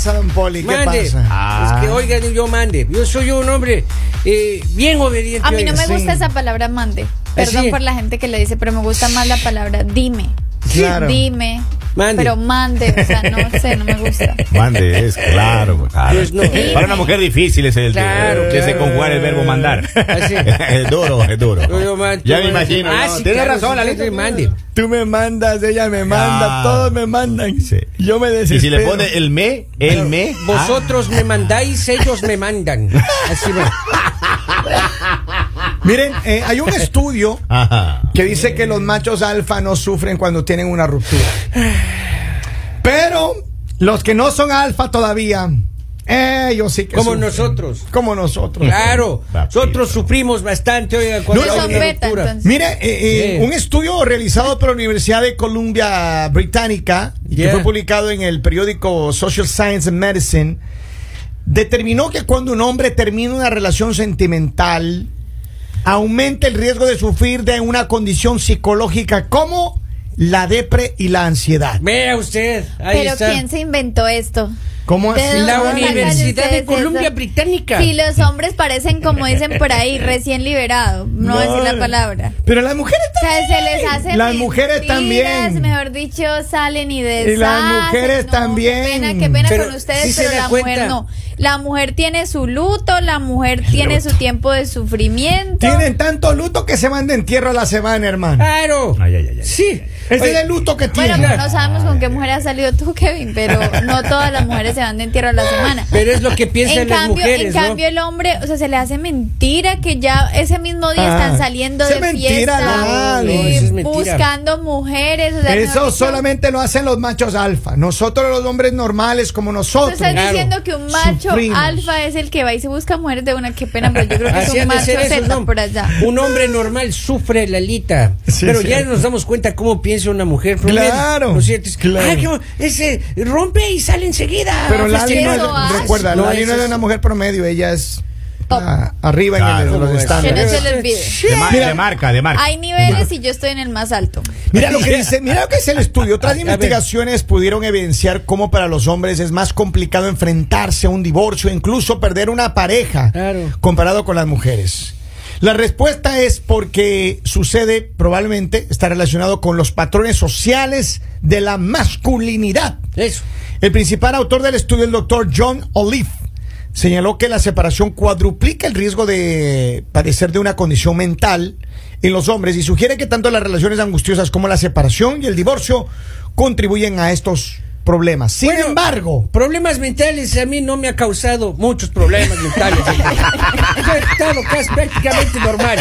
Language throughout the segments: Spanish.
¿Qué pasa? ¿Qué pasa, don Poli? ¿Qué Mande. pasa? Ah. Es que oigan, yo mande. Yo soy un hombre eh, bien obediente. A mí no oiga. me gusta sí. esa palabra mande. Perdón sí? por la gente que le dice, pero me gusta más la palabra dime. Claro. Dime. Mande. Pero mande, o sea, no sé, no me gusta. Mande, es claro, claro. Pues no. Para una mujer difícil es el Claro, que se conjugar el verbo mandar. Así. es duro, es duro. Yo, yo, man- ya me imagino. Ah, no, sí, Tienes claro, razón, Lalito. sí, mande. Tú me mandas, ella me manda, Ah. todos me mandan. Sí. Yo me Y desespero. si le pone el me, el me. Vosotros me mandáis, ellos me mandan. Así va. Miren, eh, hay un estudio que dice que los machos alfa no sufren cuando tienen una ruptura. Pero los que no son alfa todavía, ellos sí que Como sufren. nosotros. Como nosotros. Claro, Papito. nosotros sufrimos bastante, oiga, cuando No, hay beta, ruptura. entonces. Mire, eh, eh, un estudio realizado por la Universidad de Columbia Británica y que fue publicado en el periódico Social Science and Medicine determinó que cuando un hombre termina una relación sentimental aumenta el riesgo de sufrir de una condición psicológica como la depre y la ansiedad. Vea usted, ahí Pero está. ¿quién se inventó esto? ¿Cómo ¿De así? La Universidad de Columbia eso? Británica. Si los hombres parecen, como dicen por ahí, recién liberados. No, a decir la palabra. Pero las mujeres O sea, también. se les hace Las mujeres mentiras, también. Mejor dicho, salen y deshacen. Y las mujeres No, también. Qué pena, qué pena Pero con ustedes, sí pero la cuenta. mujer no. La mujer tiene su luto, la mujer tiene su tiempo de sufrimiento. Tienen tanto luto que se van de entierro a la semana, hermano. Claro. Ay, ay, ay, ay. Sí. Ese es el luto que Bueno, tienen. pero no sabemos con qué mujer has salido tú, Kevin, pero no todas las mujeres se van de entierro a la semana. Pero es lo que piensan en las cambio, mujeres, en ¿no? cambio el hombre, o sea, se le hace mentira que ya ese mismo día Ah, están saliendo de mentira, fiesta No, eso es mentira. buscando mujeres. O sea, mejor Eso solamente lo hacen los machos alfa. Nosotros los hombres normales como nosotros. estás Claro. diciendo que un macho Sufrimos. alfa es el que va y se busca mujeres de una, qué pena, pero yo creo que es un macho ¿no? por allá. Un hombre normal sufre Lalita. Sí, pero sí. ya nos damos cuenta cómo piensa una mujer promedio. Claro, ¿No es cierto? Es, claro. "Ay, qué- ese rompe y sale enseguida. Pero Lali que no es, recuerda, No, Lali no es una mujer promedio, ella es ah, arriba en el- ¿cómo los es? Que no estándares. se les olvide. De, mar- Mira. de marca, de marca. Hay niveles y yo estoy en el más alto. Mira lo que dice, mira lo que dice el estudio. Otras investigaciones pudieron evidenciar cómo para los hombres es más complicado enfrentarse a un divorcio, incluso perder una pareja, Claro. comparado con las mujeres. La respuesta es porque sucede, probablemente, está relacionado con los patrones sociales de la masculinidad. Eso. El principal autor del estudio, el doctor John Olive, señaló que la separación cuadruplica el riesgo de padecer de una condición mental en los hombres y sugiere que tanto las relaciones angustiosas como la separación y el divorcio contribuyen a estos problemas. Sin Bueno, embargo, Problemas mentales a mí no me ha causado muchos problemas mentales. Yo he estado casi prácticamente normal.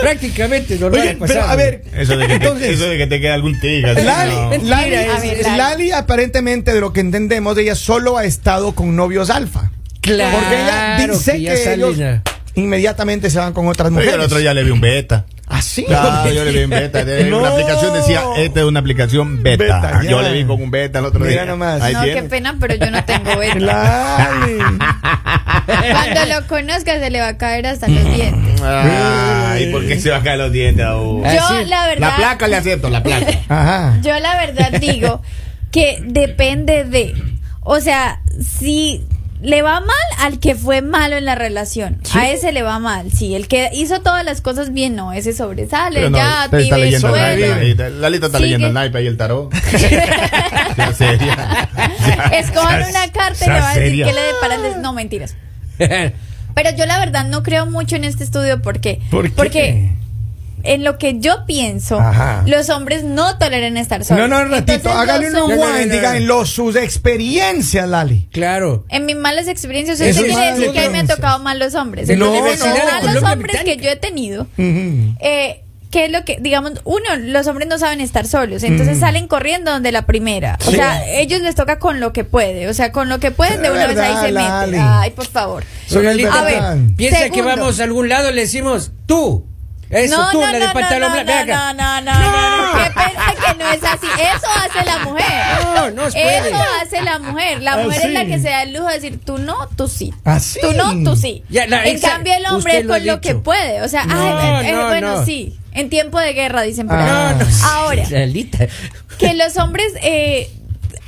prácticamente normal. oye, he pero a ver, Eso de que, entonces, te, eso de que te quede algún tigre. Lali, no. Mentira, Lali- Lali. Lali aparentemente de lo que entendemos ella solo ha estado con novios alfa. Claro Porque ella dice que que, ya ellos inmediatamente se van con otras Pero mujeres. yo el otro día le vi un beta. ¿Ah, sí? Claro, yo le vi un beta. No. Una aplicación decía, esta es una aplicación beta. Beta, ya. yo le vi con un beta el otro Mira día. nomás. Ahí No, tiene. qué pena, pero yo no tengo beta. Cuando lo conozca se le va a caer hasta los dientes. Ay, ¿por qué se va a caer los dientes? Ah, Yo, sí. la verdad. La placa le acepto, la placa. Ajá. Yo la verdad digo que depende de, o sea, si le va mal al que fue malo en la relación, a ese le va mal, sí, el que hizo todas las cosas bien, no, ese sobresale, no, ya, usted está vive leyendo el naipe, Lalita está Sigue. leyendo el naipe y el tarot. Ya, seria. Ya. Escojan Ya, una carta y le va a decir que le depara el des- No, mentiras. Pero yo la verdad no creo mucho en este estudio porque ¿Por qué? porque en lo que yo pienso, Ajá. los hombres no toleran estar solos. No, no, un ratito. Entonces, Hágale un rewind, diga en los, sus experiencias, Lali. Claro. En mis malas experiencias, Eso eso es quiere decir que a mí me han tocado mal los hombres. Entonces, Universidad los malos hombres que yo he tenido, eh, ¿qué es lo que, digamos, uno, los hombres no saben estar solos, entonces Mm. salen corriendo donde la primera. O Sí. sea, ellos les toca con lo que puede, o sea, con lo que pueden de una vez ahí se Lali. meten. Ay, por favor. No A ver. Piensa que vamos a algún lado, le decimos, tú, Eso, no, tú, no, la no, no, pantalón no, blanco. no, no, no, no, no, que no es así. Eso hace la mujer. No, no. Eso hace la mujer. La Ah, mujer es la que se da el lujo de decir, tú no, tú sí. Ah, sí. Tú no, tú sí. Ya, la- en esa- cambio, el hombre es con lo que puede. O sea, ay, no, bueno, no. sí. En tiempo de guerra, dicen por Ah. ahí. Ahora, que los hombres eh,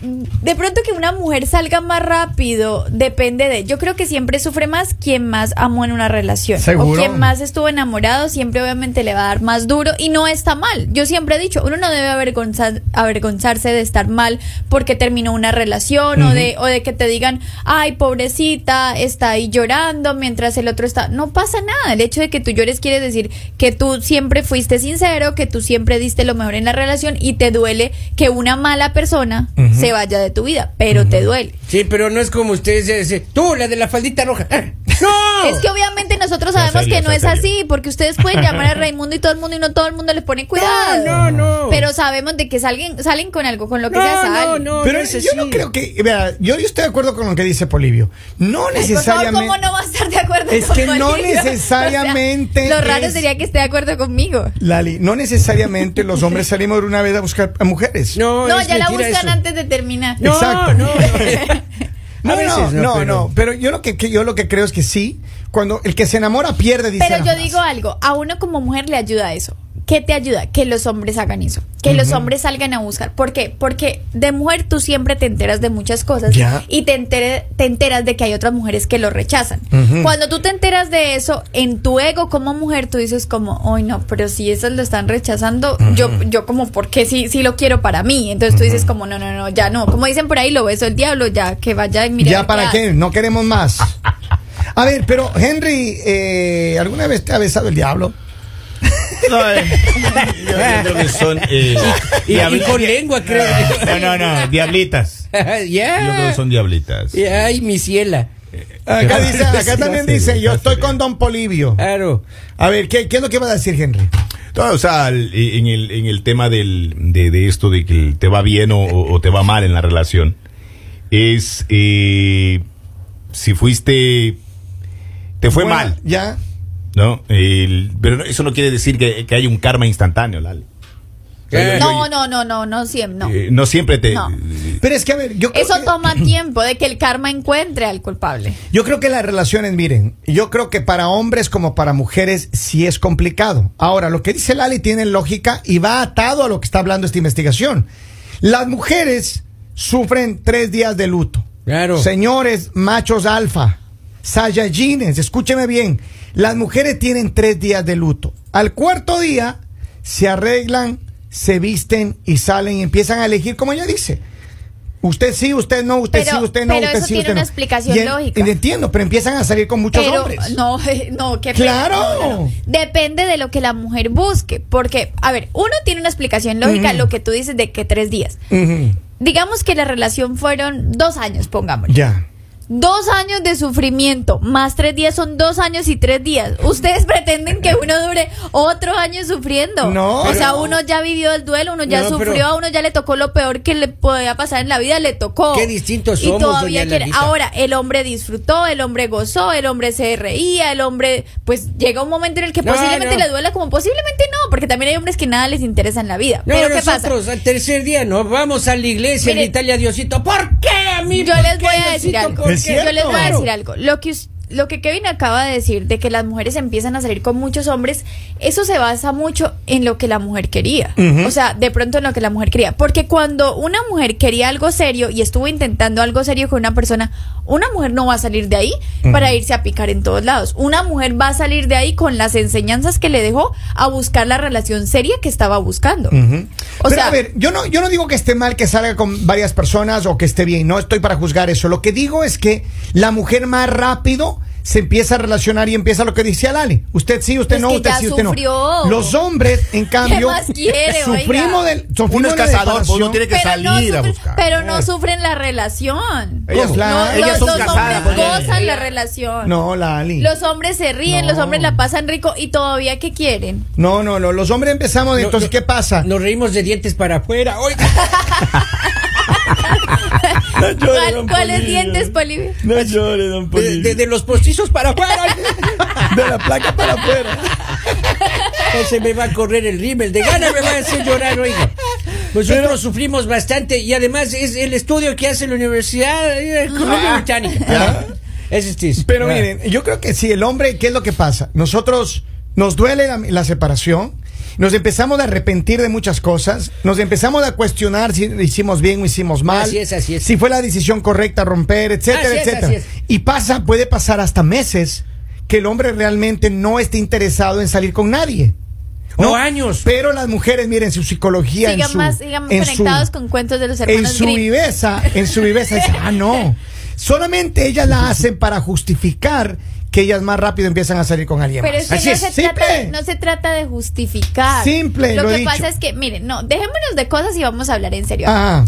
de pronto que una mujer salga más rápido depende de yo creo que siempre sufre más quien más amó en una relación. Seguro. o quien más estuvo enamorado siempre obviamente le va a dar más duro y no está mal. Yo siempre he dicho uno no debe avergonzar- avergonzarse de estar mal porque terminó una relación o de o de que te digan ay pobrecita está ahí llorando mientras el otro está no pasa nada. El hecho de que tú llores quiere decir que tú siempre fuiste sincero que tú siempre diste lo mejor en la relación y te duele que una mala persona se vaya de tu vida pero te duele Sí, pero no es como ustedes dicen, tú, la de la faldita roja. ¡Ah! ¡No! Es que obviamente nosotros sabemos serio, que no es serio. así, porque ustedes pueden llamar a Raimundo y todo el mundo y no todo el mundo les pone cuidado. No, no, no. Pero sabemos de que salen, salen con algo, con lo que No, sea no, salen. no. Pero es yo no creo que. vea, yo, yo estoy de acuerdo con lo que dice Polivio. No Ay, por favor, necesariamente. ¿cómo no va a estar de acuerdo Es con que no Bolivia? necesariamente O sea, lo raro es- sería que esté de acuerdo conmigo. Lali, no necesariamente los hombres salimos de una vez a buscar a mujeres. No, No, es ya la buscan eso. antes de terminar. No, Exacto. no, no. No, veces no, no, no, pero- no, pero yo lo que, que- yo lo que creo es que sí, cuando el que se enamora pierde, dice Pero yo digo algo, a uno como mujer le ayuda eso. ¿Qué te ayuda? Que los hombres hagan eso. Que los hombres salgan a buscar. ¿Por qué? Porque de mujer tú siempre te enteras de muchas cosas y te, entere- te enteras de que hay otras mujeres que lo rechazan. Cuando tú te enteras de eso, en tu ego como mujer, tú dices como, ay no, pero si esas lo están rechazando, yo, yo como, ¿por qué sí, sí lo quiero para mí? Entonces tú dices como, no, no, no, ya no. Como dicen por ahí, lo beso el diablo, ya que vaya y mire. ¿Ya para qué? No queremos más. A ver, pero Henry, eh, ¿alguna vez te ha besado el diablo? No, eh, yo, yo creo que son. eh, Y, y con lengua, creo. No, no, no, diablitas. Ya. Yo creo que son diablitas. Ya, Ay, mi ciela. Acá, dice, acá también dice, yo estoy con Don Polivio. Claro. A ver, ¿qué, qué es lo que va a decir Henry? No, o sea, el- en el, en el tema del, de, de esto de que te va bien o, o te va mal en la relación, es eh, si fuiste, te fue Bueno, mal, Ya. ¿No? El- pero no- eso no quiere decir que, que haya un karma instantáneo, Lali. Eh, No, no, no, no, no siempre, no. Eh, no siempre te... No. Pero es que, a ver, yo creo Eso que- toma tiempo de que el karma encuentre al culpable. Yo creo que las relaciones, miren, yo creo que para hombres como para mujeres sí es complicado. Ahora, lo que dice Lali tiene lógica y va atado a lo que está hablando esta investigación. Las mujeres sufren tres días de luto. Claro. Señores, machos alfa, sayajines, escúcheme bien. Las mujeres tienen tres días de luto. Al cuarto día se arreglan, se visten y salen y empiezan a elegir como ella dice. Usted sí, usted no, usted Pero- sí, usted no, pero usted eso sí, tiene usted una no. explicación en- lógica. entiendo, pero empiezan a salir con muchos Pero hombres. no, no, qué Claro. pena. No. Depende de lo que la mujer busque, porque a ver, uno tiene una explicación lógica, Ujú. lo que tú dices de que tres días. Digamos que la relación fueron dos años, pongámosle. Ya. Dos años de sufrimiento, más tres días son dos años y tres días. Ustedes pretenden que uno dure otro año sufriendo. No, O sea, uno ya vivió el duelo, uno ya No, sufrió, a uno ya le tocó lo peor que le podía pasar en la vida, le tocó. Qué distintos Y somos, todavía doña quiere. Ahora, el hombre disfrutó, el hombre gozó, el hombre se reía, el hombre, pues llega un momento en el que No, posiblemente no. le duela, como posiblemente no, porque también hay hombres que nada les interesa en la vida. No, Pero ¿qué pasa? nosotros al tercer día no vamos a la iglesia, Mire, gritarle a Diosito. ¿Por qué a mí? Yo ¿Por les voy a decir algo. Cierto. Yo les voy a decir algo. Lo que lo que Kevin acaba de decir de que las mujeres empiezan a salir con muchos hombres, eso se basa mucho en lo que la mujer quería. O sea, de pronto en lo que la mujer quería. Porque cuando una mujer quería algo serio y estuvo intentando algo serio con una persona, una mujer no va a salir de ahí para irse a picar en todos lados. Una mujer va a salir de ahí con las enseñanzas que le dejó a buscar la relación seria que estaba buscando. O Pero sea- a ver, yo no, yo no digo que esté mal que salga con varias personas o que esté bien, no estoy para juzgar eso. Lo que digo es que la mujer más rápido se empieza a relacionar y empieza lo que decía Lali. Usted sí, usted Es no, que usted ya sí, usted sufrió. no. Los hombres, en cambio, más quiere, sufrimos oiga? del sufrimos Uno es cazador, pues uno tiene que Pero no, salir a buscar. pero no sufren la relación. Ellas-. No, ellas los, son los casadas, hombres pues. gozan la relación. No, Lali. Los hombres se ríen, No. los hombres la pasan rico y todavía ¿qué quieren? No, no, no, los hombres empezamos, No, entonces no, ¿qué pasa? Nos reímos de dientes para afuera. Oiga. ¿Cuál- ¿Cuáles dientes, Polivio? No llore, don De, de- de los postizos para afuera. De la placa para afuera. Ese me va a correr el rímel. De gana me va a hacer llorar, oiga. Nosotros sufrimos bastante y además es el estudio que hace la Universidad eh, Columbia Británica. Ese es tis. Pero Ah. miren, yo creo que si el hombre, ¿qué es lo que pasa? Nosotros nos duele la, la separación, nos empezamos a arrepentir de muchas cosas, nos empezamos a cuestionar si hicimos bien o hicimos mal, Así es, así es. si fue la decisión correcta romper, etcétera, Así es, etcétera. así es. Y pasa, puede pasar hasta meses que el hombre realmente no esté interesado en salir con nadie. O años. Pero las mujeres, miren, su psicología en Sigan su, más, sigan en su- conectados con cuentos de los en hermanos su Grimm. viveza, en su viveza, dice, ah, no. Solamente ellas la hacen para justificar que ellas más rápido empiezan a salir con alguien Pero más. es que Así no es, se, simple. trata, de- no se trata de justificar. Simple, Lo lo he que dicho. pasa es que, miren, no, dejémonos de cosas y vamos a hablar en serio. Ah,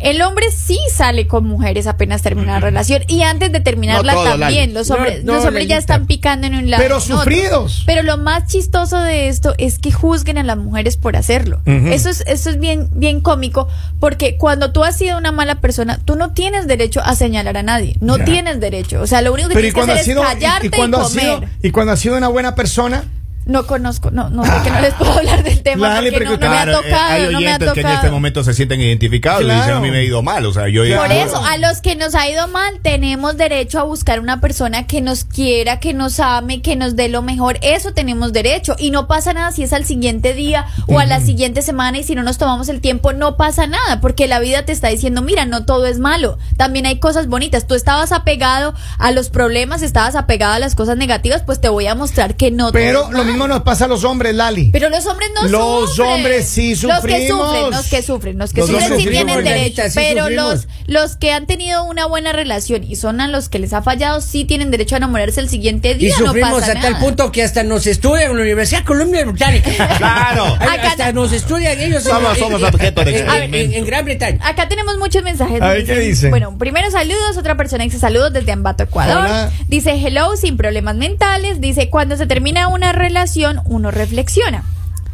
El hombre sí sale con mujeres apenas termina la relación y antes de terminarla No también. Los hombres, no, los hombres ya están picando en un lado. Pero sufridos. Pero lo más chistoso de esto es que juzguen a las mujeres por hacerlo. Eso es, eso es bien, bien cómico porque cuando tú has sido una mala persona, tú no tienes derecho a señalar a nadie. No tienes derecho. O sea, lo único que pero tienes que hacer sido es callarte y, y, cuando ha comer. sido y cuando ha sido una buena persona, No conozco, no, no sé que no les puedo hablar del tema Lali, porque no, no me ha Claro, eh, tocado, hay no me ha oyentes que en este tocado. momento se sienten identificados y Claro. dicen a mí me ha ido mal. O sea, yo. Por eso, a los que nos ha ido mal, tenemos derecho a buscar una persona que nos quiera, que nos ame, que nos dé lo mejor. Eso tenemos derecho. Y no pasa nada si es al siguiente día o a la siguiente semana y si no nos tomamos el tiempo, no pasa nada. Porque la vida te está diciendo, mira, no todo es malo. También hay cosas bonitas. Tú estabas apegado a los problemas, estabas apegado a las cosas negativas, pues te voy a mostrar que no todo pero es lo malo. Mismo nos pasa a los hombres, Lali. Pero los hombres no Los sufren. hombres sí Los que sufrimos. sufren, los que sufren, los que Los sufren sí sufrimos, tienen derecho. sí pero sufrimos. los, los que han tenido una buena relación y son a los que les ha fallado, sí tienen derecho a enamorarse el siguiente Y día. no sufrimos pasa a tal nada. punto que hasta nos estudian en la Universidad Columbia Británica. Claro. Acá hasta no- nos estudian ellos. Somos- en- somos en- objeto de en- en- experimento. En, en Gran Bretaña. Acá tenemos muchos mensajes. A ver, ¿qué Dicen- dice? Bueno, primero saludos, otra persona dice saludos desde Ambato, Ecuador. Hola. Dice hello, sin problemas mentales. Dice, cuando se termina una relación, uno reflexiona.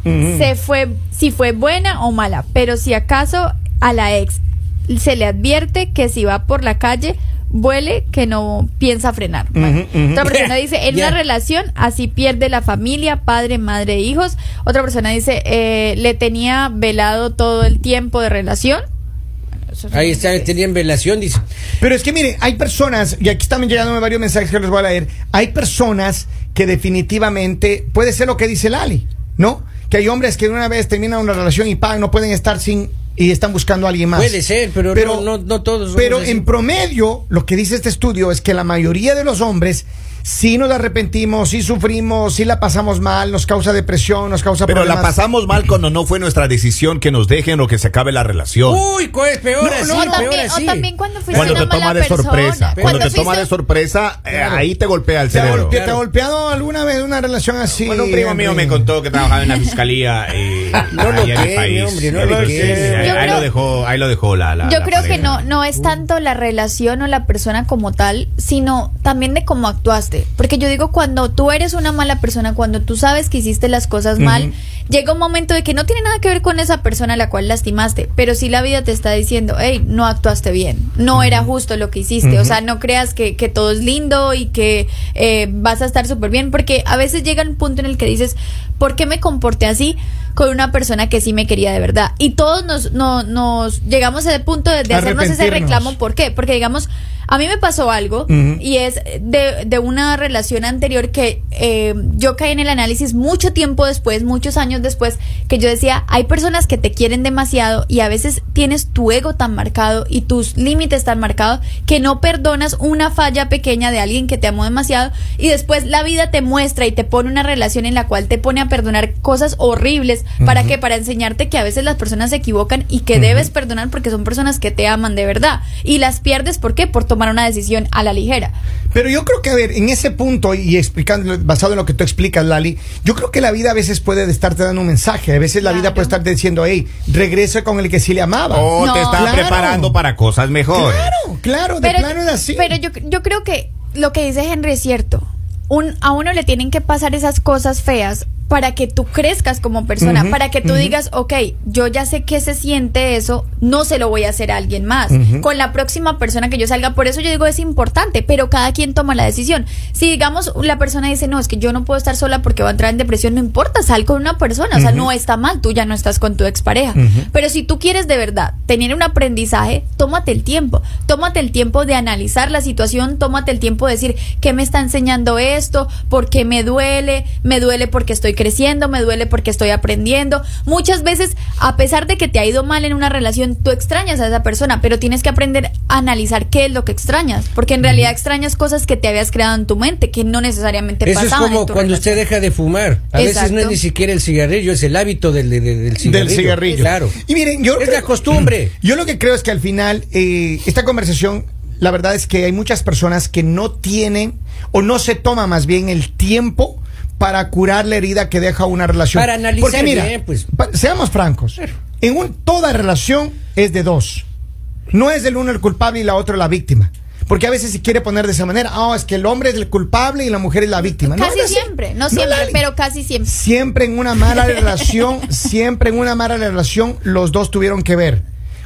Se fue, si fue buena o mala, pero si acaso a la ex se le advierte que si va por la calle, vuele que no piensa frenar. Bueno. Otra persona dice, en una relación así pierde la familia, padre, madre, hijos. Otra persona dice, eh, le tenía velado todo el tiempo de relación. Bueno, Ahí está, tenían velación, dice. Pero es que mire, hay personas, y aquí están llegando varios mensajes que les voy a leer, hay personas que definitivamente, puede ser lo que dice Lali, ¿no? Que hay hombres que una vez terminan una relación y pagan, no pueden estar sin y están buscando a alguien más. Puede ser, pero no- no- no todos Pero en promedio, lo que dice este estudio es que la mayoría de los hombres sí nos arrepentimos, sí sufrimos, sí la pasamos mal, nos causa depresión, nos causa Pero la pasamos mal cuando no fue nuestra decisión que nos dejen o que se acabe la relación. Uy, ¿cuál es peor No, así? no, o, no. peor también, así. o también cuando fuiste cuando una te toma de persona. sorpresa. Cuando te toma de sorpresa, eh, Claro. ahí te golpea el ¿Te ha, cerebro. te ha Claro. golpeado alguna vez una relación así? Bueno, un primo mío me contó que trabajaba en la fiscalía eh, No lo Ahí lo dejó, ahí lo dejó la, la Yo la creo que no, no es tanto la relación o la persona como tal, sino también de cómo actuaste. Porque yo digo, cuando tú eres una mala persona, cuando tú sabes que hiciste las cosas mal, llega un momento de que no tiene nada que ver con esa persona a la cual lastimaste, pero si la vida te está diciendo, hey, no actuaste bien, no era justo lo que hiciste, o sea, no creas que, que todo es lindo y que eh, vas a estar súper bien, porque a veces llega un punto en el que dices, ¿por qué me comporté así? con una persona que sí me quería de verdad. Y todos nos, no- nos llegamos a ese punto de, de hacernos ese reclamo. ¿Por qué? Porque digamos, a mí me pasó algo y es de, de una relación anterior que eh, yo caí en el análisis mucho tiempo después, muchos años después, que yo decía, hay personas que te quieren demasiado y a veces tienes tu ego tan marcado y tus límites tan marcados que no perdonas una falla pequeña de alguien que te amó demasiado y después la vida te muestra y te pone una relación en la cual te pone a perdonar cosas horribles. ¿Para qué? Para enseñarte que a veces las personas se equivocan y que debes perdonar porque son personas que te aman de verdad. Y las pierdes, ¿por qué? Por tomar una decisión a la ligera. Pero yo creo que, a ver, en ese punto y explicando, basado en lo que tú explicas, Lali, yo creo que la vida a veces puede estarte dando un mensaje. A veces la vida puede estarte diciendo, hey, regresa con el que sí le amaba. O No. te están Claro. preparando para cosas mejores. Claro, claro, de plano es así. Pero yo, yo creo que lo que dice Henry es cierto. Un, a uno le tienen que pasar esas cosas feas para que tú crezcas como persona, para que tú digas, ok, yo ya sé que se siente eso, no se lo voy a hacer a alguien más. Con la próxima persona que yo salga, por eso yo digo es importante, pero cada quien toma la decisión. Si digamos la persona dice, no, es que yo no puedo estar sola porque va a entrar en depresión, no importa, sal con una persona, o sea, no está mal, tú ya no estás con tu expareja. Pero si tú quieres de verdad tener un aprendizaje, tómate el tiempo, tómate el tiempo de analizar la situación, tómate el tiempo de decir, ¿qué me está enseñando esto? ¿Por qué me duele? ¿Me duele porque estoy creciendo? ¿Me duele porque estoy aprendiendo? Muchas veces, a pesar de que te ha ido mal en una relación, tú extrañas a esa persona, pero tienes que aprender a analizar qué es lo que extrañas, porque en realidad extrañas cosas que te habías creado en tu mente, que no necesariamente Eso es pasaban en como tu cuando relación. usted deja de fumar. A veces no es ni siquiera el cigarrillo, es el hábito del, de- de- del cigarrillo. Del cigarrillo. Claro. Y miren, yo Es la costumbre. Yo lo que creo es que al final eh, esta conversación, la verdad es que hay muchas personas que no tienen o no se toma más bien el tiempo para curar la herida que deja una relación. Para analizar Porque mira, bien, pues. pa- seamos francos, en un, toda relación es de dos. No es del uno el culpable y la otra la víctima. Porque a veces se quiere poner de esa manera, ah, es que el hombre es el culpable y la mujer es la víctima. No Casi es así. siempre, no siempre, pero casi siempre. Siempre en una mala relación, siempre en una mala relación, los dos tuvieron que ver.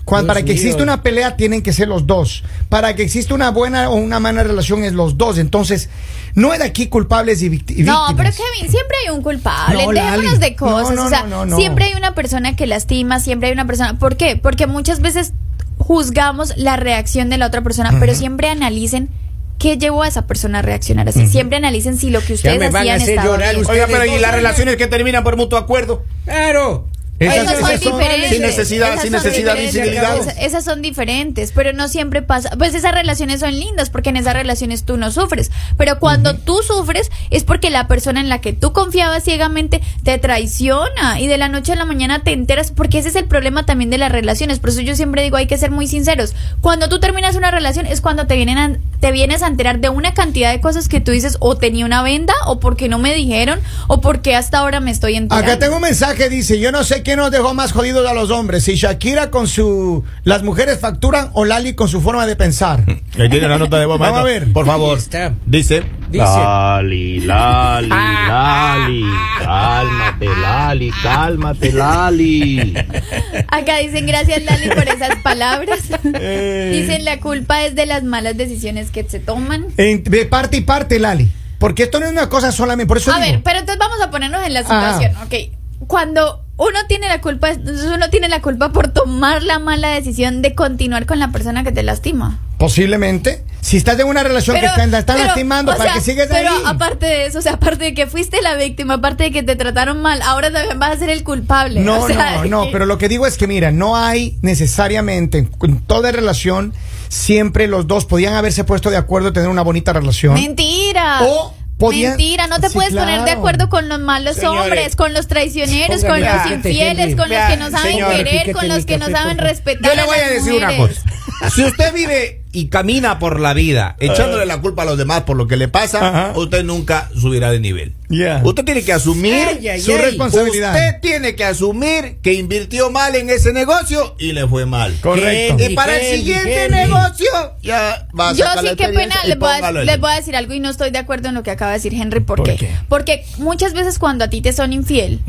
Cuando, para que exista una pelea tienen que ser los dos. Para que exista una buena o una mala relación es los dos. Entonces, no es de aquí culpables y, y No, víctimas. pero Kevin, siempre hay un culpable. No, Dejémonos Lali. de cosas. No, no, o sea, no, no, no. siempre hay una persona que lastima, siempre hay una persona. ¿Por qué? Porque muchas veces juzgamos la reacción de la otra persona, pero siempre analicen qué llevó a esa persona a reaccionar así. Siempre analicen si lo que ustedes me van a hacían hacer estaba llorar ustedes. Oiga, pero ¿y las relaciones que terminan por mutuo acuerdo? Claro. Esas- Esas son esas son- diferentes. sin necesidad- Esas sin son necesidad de. Esas, son diferentes, pero no siempre pasa. Pues esas relaciones son lindas porque en esas relaciones tú no sufres. Pero cuando tú sufres es porque la persona en la que tú confiabas ciegamente te traiciona y de la noche a la mañana te enteras. Porque ese es el problema también de las relaciones. Por eso yo siempre digo hay que ser muy sinceros. Cuando tú terminas una relación es cuando te vienen a- te vienes a enterar de una cantidad de cosas que tú dices o tenía una venda o porque no me dijeron o porque hasta ahora me estoy enterando. Acá tengo un mensaje, dice, yo no sé quién nos dejó más jodidos a los hombres, si Shakira con su... Las mujeres facturan o Lali con su forma de pensar. Ahí tiene la nota de voz, Vamos a ver. Por favor. Dice. Dice. Lali, Lali, Lali, cálmate, Lali, cálmate, Lali. Acá dicen gracias Lali por esas palabras. Eh. Dicen la culpa es de las malas decisiones que se toman. En- de parte y parte, Lali. Porque esto no es una cosa solamente, por eso A digo. ver, pero entonces vamos a ponernos en la situación, ok. Cuando uno tiene la culpa, uno tiene la culpa por tomar la mala decisión de continuar con la persona que te lastima. Posiblemente. Si estás en una relación que te están pero, lastimando para sea, que sigas pero ahí. aparte de eso, o sea, aparte de que fuiste la víctima, aparte de que te trataron mal, ahora también vas a ser el culpable. No, o sea, no, no, pero lo que digo es que mira, no hay necesariamente en toda relación siempre los dos podían haberse puesto de acuerdo tener una bonita relación. Mentira. O podían- Mentira, no te Sí, puedes poner de acuerdo con los malos Señores, hombres, con los traicioneros, con los infieles, con los que no saben señor, querer, con los que no saben respetar. Yo le voy a las decir una cosa. Si usted vive y camina por la vida echándole la culpa a los demás por lo que le pasa, Ajá. usted nunca subirá de nivel. Yeah. Usted tiene que asumir su responsabilidad. Usted tiene que asumir que invirtió mal en ese negocio y le fue mal. Correcto. Henry, Y para el siguiente Henry. negocio ya va a Yo sí, qué pena, les voy, a, póngalo ahí. les voy a decir algo y no estoy de acuerdo en lo que acaba de decir Henry. ¿Por, ¿Por qué? qué? Porque muchas veces cuando a ti te son infiel,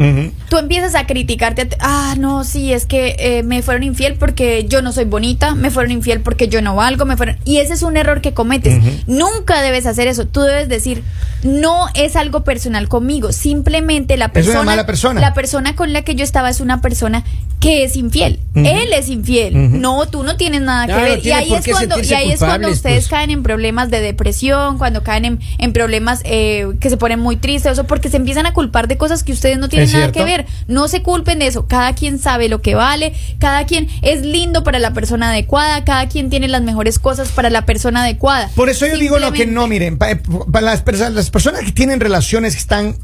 tú empiezas a criticarte. a ti, Ah, no, sí, es que eh, me fueron infiel porque yo no soy bonita, me fueron infiel porque yo no valgo, me fueron. Y ese es un error que cometes. Nunca debes hacer eso. Tú debes decir, no es algo personal conmigo. Simplemente la Es una persona. mala persona. La persona con la que yo estaba es una persona que es infiel. Él es infiel. No, tú no tienes nada que ver. Y ahí es cuando, y ahí es cuando ustedes pues. caen en problemas de depresión, cuando caen en, en problemas eh, que se ponen muy tristes, porque se empiezan a culpar de cosas que ustedes no tienen nada que ver. No se culpen de eso. Cada quien sabe lo que vale, cada quien es lindo para la persona adecuada, cada quien tiene las mejores cosas para la persona adecuada. Por eso yo digo lo que no, miren, pa- pa- las, perso- las personas que tienen relaciones que están,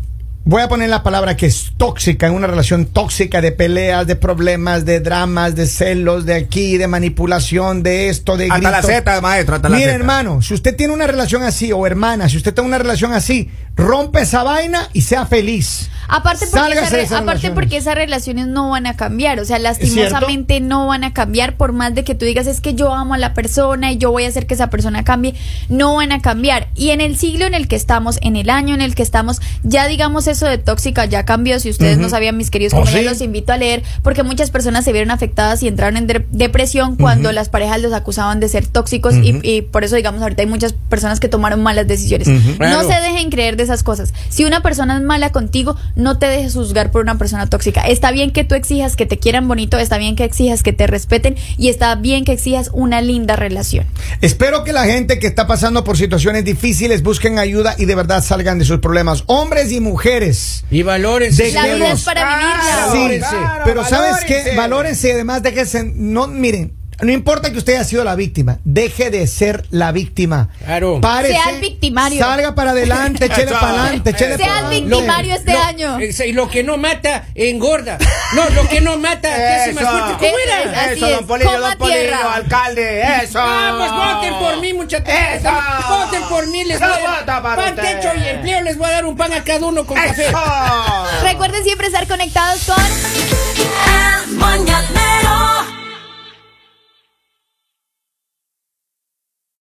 voy a poner la palabra que es tóxica, en una relación tóxica de peleas, de problemas, de dramas, de celos, de aquí, de manipulación, de esto, de Hasta la. Z, maestro, hasta la Mire, hermano, si usted tiene una relación así, o hermana, si usted tiene una relación así, rompe esa vaina y sea feliz. Aparte, porque, esa aparte relaciones. porque esas relaciones no van a cambiar, o sea, cierto? lastimosamente no van a cambiar por más de que tú digas es que yo amo a la persona y yo voy a hacer que esa persona cambie, no van a cambiar. Y en el siglo en el que estamos, en el año en el que estamos, ya digamos eso de tóxica ya cambió, si ustedes no sabían mis queridos ¿Oh, compañeros, sí? los invito a leer porque muchas personas se vieron afectadas y entraron en de- depresión cuando las parejas los acusaban de ser tóxicos y, y por eso digamos ahorita hay muchas personas que tomaron malas decisiones. No Claro. se dejen creer de esas cosas. Si una persona es mala contigo, no te dejes juzgar por una persona tóxica. Está bien que tú exijas que te quieran bonito, está bien que exijas que te respeten y está bien que exijas una linda relación. Espero que la gente que está pasando por situaciones difíciles busquen ayuda y de verdad salgan de sus problemas. Hombres y mujeres. Y valores. De- La vida es para vivirla. Sí, Valórense. pero ¿sabes qué? valórense. Valórense y además déjense, no, miren, no importa que usted haya sido la víctima, deje de ser la víctima. Claro. Párese, Sea el victimario. Salga para adelante, échele Eso. para adelante, échele Sea para el victimario este Lo- año. ex- Y lo que no mata, engorda. No, lo que no mata, te hace más fuerte. ¿Cómo Eso era? Eso, don Polillo, coma don Polillo, tierra. alcalde, eso. Vamos, voten por mí, muchachos. Eso. Voten por mí, les voy a dar pan, techo y empleo, les voy a dar un pan a cada uno con café. Eso. Recuerden siempre estar conectados con El mañanero